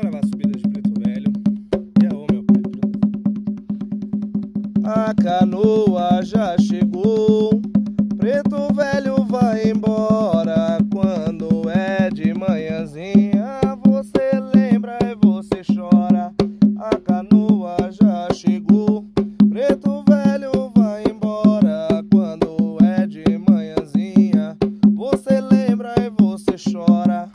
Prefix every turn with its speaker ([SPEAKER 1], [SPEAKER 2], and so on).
[SPEAKER 1] gravar a subida de Preto Velho. E é, meu pai. A canoa já chegou, Preto Velho vai embora. Quando é de manhãzinha, você lembra e você chora. A canoa já chegou, Preto Velho vai embora. Quando é de manhãzinha, você lembra e você chora.